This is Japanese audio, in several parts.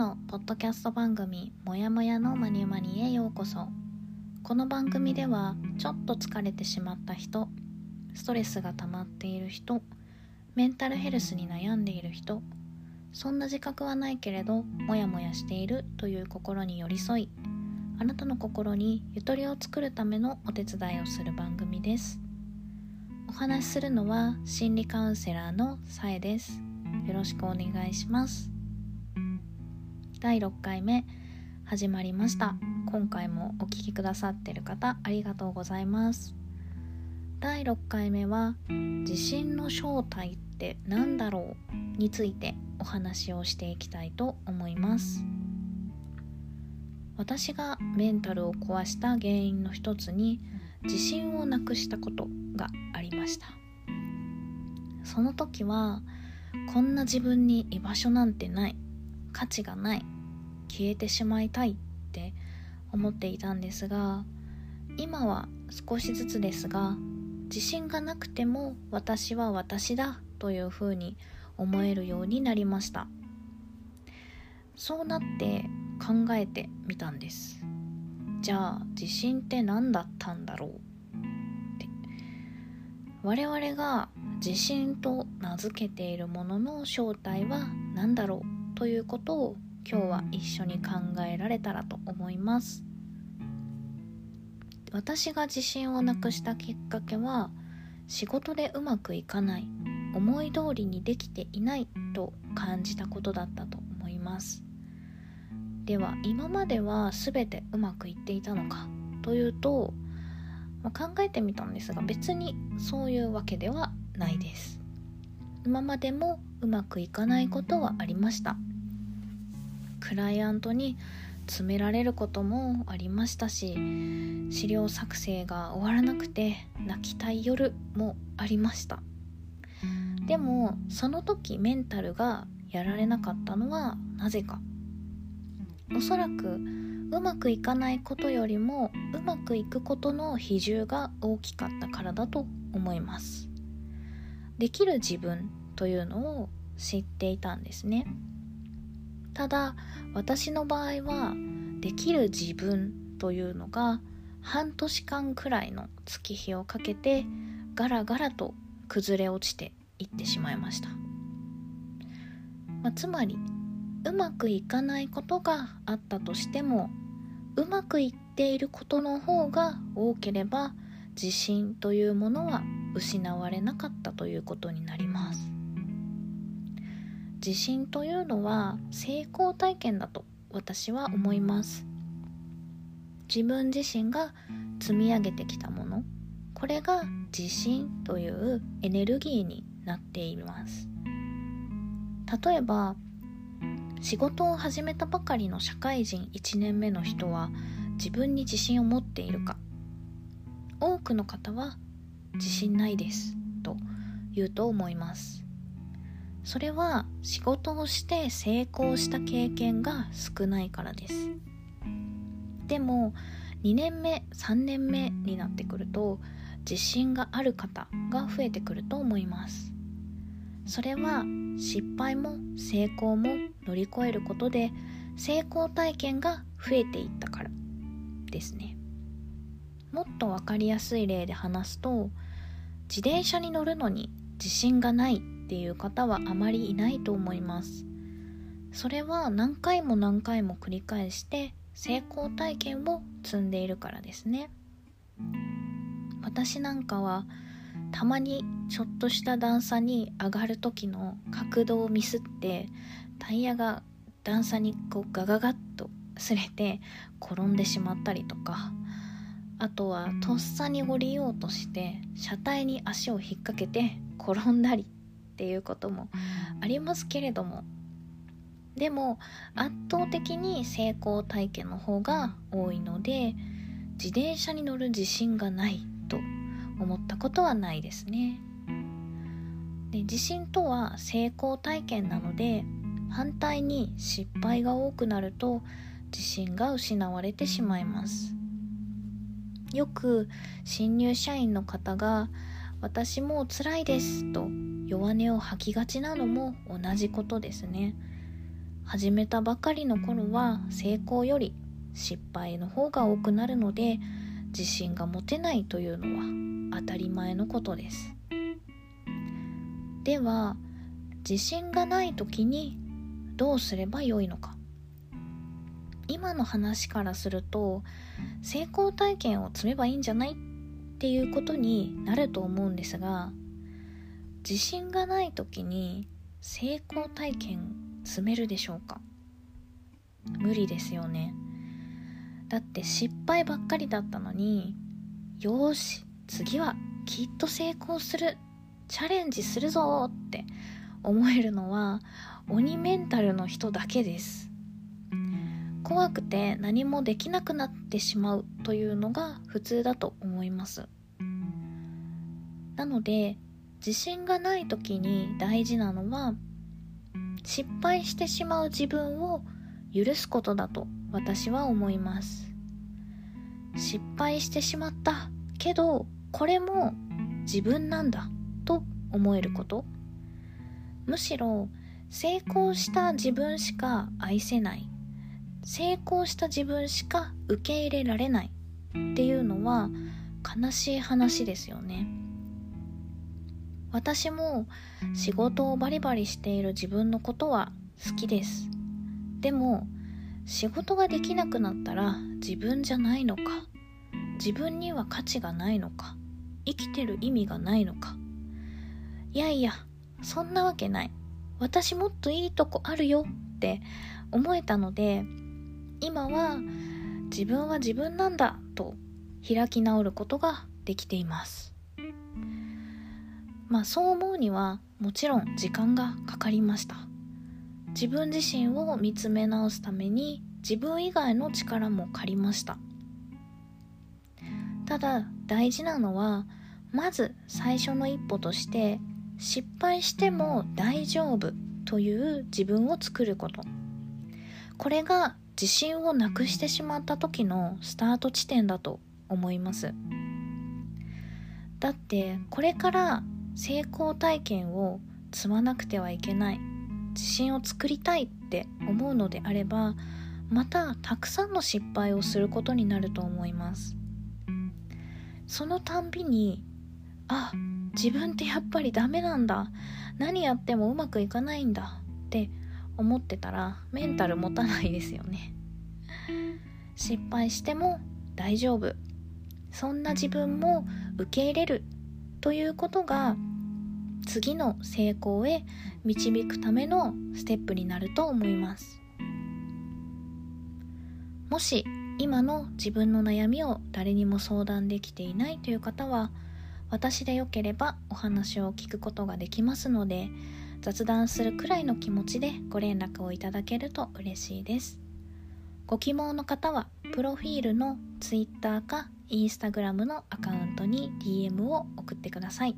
のポッドキャスト番組「もやもやのまにまに」へようこそ。この番組ではちょっと疲れてしまった人ストレスが溜まっている人メンタルヘルスに悩んでいる人そんな自覚はないけれどモヤモヤしているという心に寄り添いあなたの心にゆとりを作るためのお手伝いをする番組です。お話しするのは心理カウンセラーのさえです。よろしくお願いします。第6回目始まりました。今回もお聴きくださってる方ありがとうございます。第6回目は地震の正体って何だろうについてお話をしていきたいと思います。私がメンタルを壊した原因の一つに自信をなくしたことがありました。その時はこんな自分に居場所なんてない。価値がない消えてしまいたいって思っていたんですが今は少しずつですが自信がなくても私は私だというふうに思えるようになりました。そうなって考えてみたんです。じゃあ自信って何だったんだろう？って。我々が自信と名付けているものの正体は何だろう？ということを今日は一緒に考えられたらと思います。私が自信をなくしたきっかけは仕事でうまくいかない思い通りにできていないと感じたことだったと思います。では今までは全てうまくいっていたのかというと、まあ、考えてみたんですが別にそういうわけではないです。今までもうまくいかないことはありました。クライアントに詰められることもありましたし資料作成が終わらなくて泣きたい夜もありました。でもその時メンタルがやられなかったのはなぜか。おそらくうまくいかないことよりもうまくいくことの比重が大きかったからだと思います。できる自分というのを知っていたんですね。ただ私の場合はできる自分というのが半年間くらいの月日をかけてガラガラと崩れ落ちていってしまいました、まあ、つまりうまくいかないことがあったとしてもうまくいっていることの方が多ければ自信というものは失われなかったということになります。自信というのは成功体験だと私は思います。自分自身が積み上げてきたもの。これが自信というエネルギーになっています。例えば仕事を始めたばかりの社会人1年目の人は自分に自信を持っているか。多くの方は自信ないですと言うと思います。それは仕事をして成功した経験が少ないからです。でも2年目3年目になってくると自信がある方が増えてくると思います。それは失敗も成功も乗り越えることで成功体験が増えていったからですね。もっと分かりやすい例で話すと自転車に乗るのに自信がないっていう方はあまりいないと思います。それは何回も何回も繰り返して成功体験を積んでいるからですね。私なんかはたまにちょっとした段差に上がる時の角度をミスってタイヤが段差にこうガガガッと擦れて転んでしまったりとかあとはとっさに降りようとして車体に足を引っ掛けて転んだりっていうこともありますけれども。でも圧倒的に成功体験の方が多いので自転車に乗る自信がないと思ったことはないですね。で自信とは成功体験なので反対に失敗が多くなると自信が失われてしまいます。よく新入社員の方が私もう辛いですと弱音を吐きがちなのも同じことですね。始めたばかりの頃は成功より失敗の方が多くなるので自信が持てないというのは当たり前のことです。では自信がない時にどうすればよいのか。今の話からすると成功体験を積めばいいんじゃないっていうことになると思うんですが自信がない時に成功体験積めるでしょうか？無理ですよね。だって失敗ばっかりだったのによし次はきっと成功するチャレンジするぞって思えるのは鬼メンタルの人だけです。怖くて何もできなくなってしまうというのが普通だと思います。なので自信がない時に大事なのは失敗してしまう自分を許すことだと私は思います。失敗してしまったけどこれも自分なんだと思えること。むしろ成功した自分しか愛せない。成功した自分しか受け入れられないっていうのは悲しい話ですよね。私も仕事をバリバリしている自分のことは好きです。でも仕事ができなくなったら自分じゃないのか。自分には価値がないのか。生きてる意味がないのか。いやいやそんなわけない。私もっといいとこあるよ。って思えたので今は自分は自分なんだと開き直ることができています。まあそう思うにはもちろん時間がかかりました。自分自身を見つめ直すために自分以外の力も借りました。ただ大事なのはまず最初の一歩として失敗しても大丈夫という自分を作ること。これが自信をなくしてしまった時のスタート地点だと思います。だってこれから成功体験を積まなくてはいけない。自信を作りたいって思うのであればまたたくさんの失敗をすることになると思います。そのたんびにあ自分ってやっぱりダメなんだ。何やってもうまくいかないんだ。って思ってたらメンタル持たないですよね。失敗しても大丈夫。そんな自分も受け入れる。ということが次の成功へ導くためのステップになると思います。もし今の自分の悩みを誰にも相談できていないという方は私でよければお話を聞くことができますので雑談するくらいの気持ちでご連絡をいただけると嬉しいです。ご希望の方はプロフィールの Twitter か Instagram のアカウントに DM を送ってください。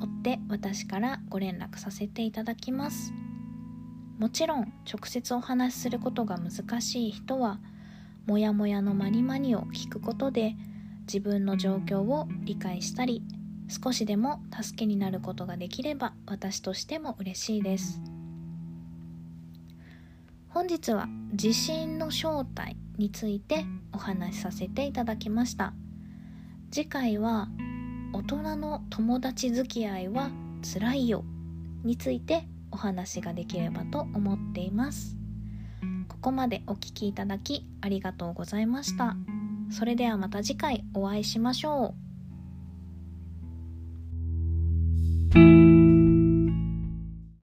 追って私からご連絡させていただきます。もちろん直接お話しすることが難しい人はもやもやのまにまにを聞くことで自分の状況を理解したり少しでも助けになることができれば私としても嬉しいです。本日は地震の正体についてお話しさせていただきました。次回は大人の友達付き合いは辛いよについてお話ができればと思っています。ここまでお聴きいただきありがとうございました。それではまた次回お会いしましょう。